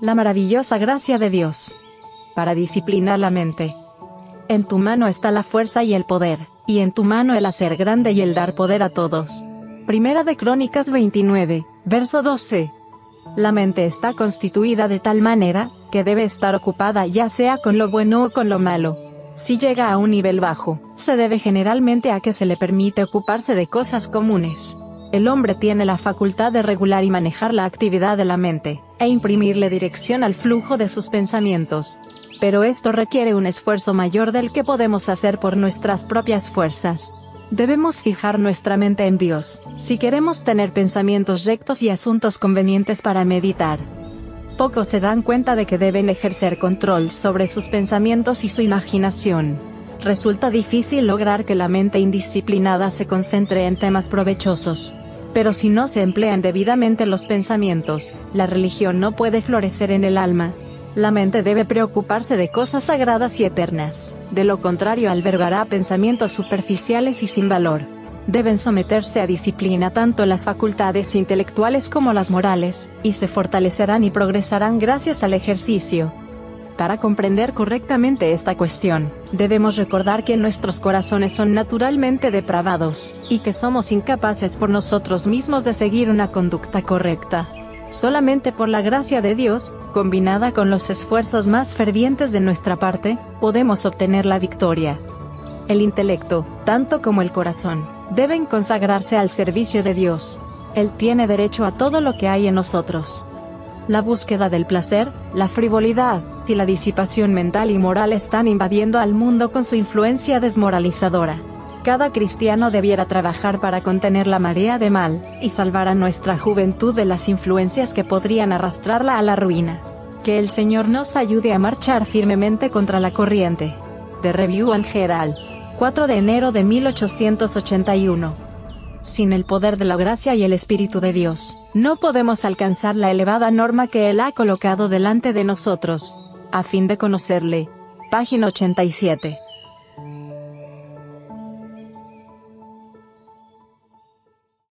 la maravillosa gracia de Dios. Para disciplinar la mente. En tu mano está la fuerza y el poder, y en tu mano el hacer grande y el dar poder a todos. Primera de Crónicas 29, verso 12. La mente está constituida de tal manera, que debe estar ocupada ya sea con lo bueno o con lo malo. Si llega a un nivel bajo, se debe generalmente a que se le permite ocuparse de cosas comunes. El hombre tiene la facultad de regular y manejar la actividad de la mente, e imprimirle dirección al flujo de sus pensamientos. Pero esto requiere un esfuerzo mayor del que podemos hacer por nuestras propias fuerzas. Debemos fijar nuestra mente en Dios, si queremos tener pensamientos rectos y asuntos convenientes para meditar. Pocos se dan cuenta de que deben ejercer control sobre sus pensamientos y su imaginación. Resulta difícil lograr que la mente indisciplinada se concentre en temas provechosos. Pero si no se emplean debidamente los pensamientos, la religión no puede florecer en el alma. La mente debe preocuparse de cosas sagradas y eternas, de lo contrario albergará pensamientos superficiales y sin valor. Deben someterse a disciplina tanto las facultades intelectuales como las morales, y se fortalecerán y progresarán gracias al ejercicio. Para comprender correctamente esta cuestión, debemos recordar que nuestros corazones son naturalmente depravados, y que somos incapaces por nosotros mismos de seguir una conducta correcta. Solamente por la gracia de Dios, combinada con los esfuerzos más fervientes de nuestra parte, podemos obtener la victoria. El intelecto, tanto como el corazón, deben consagrarse al servicio de Dios. Él tiene derecho a todo lo que hay en nosotros. La búsqueda del placer, la frivolidad, y la disipación mental y moral están invadiendo al mundo con su influencia desmoralizadora. Cada cristiano debiera trabajar para contener la marea de mal, y salvar a nuestra juventud de las influencias que podrían arrastrarla a la ruina. Que el Señor nos ayude a marchar firmemente contra la corriente. The Review and Herald. 4 de enero de 1881 sin el poder de la gracia y el Espíritu de Dios, no podemos alcanzar la elevada norma que Él ha colocado delante de nosotros, a fin de conocerle. Página 87.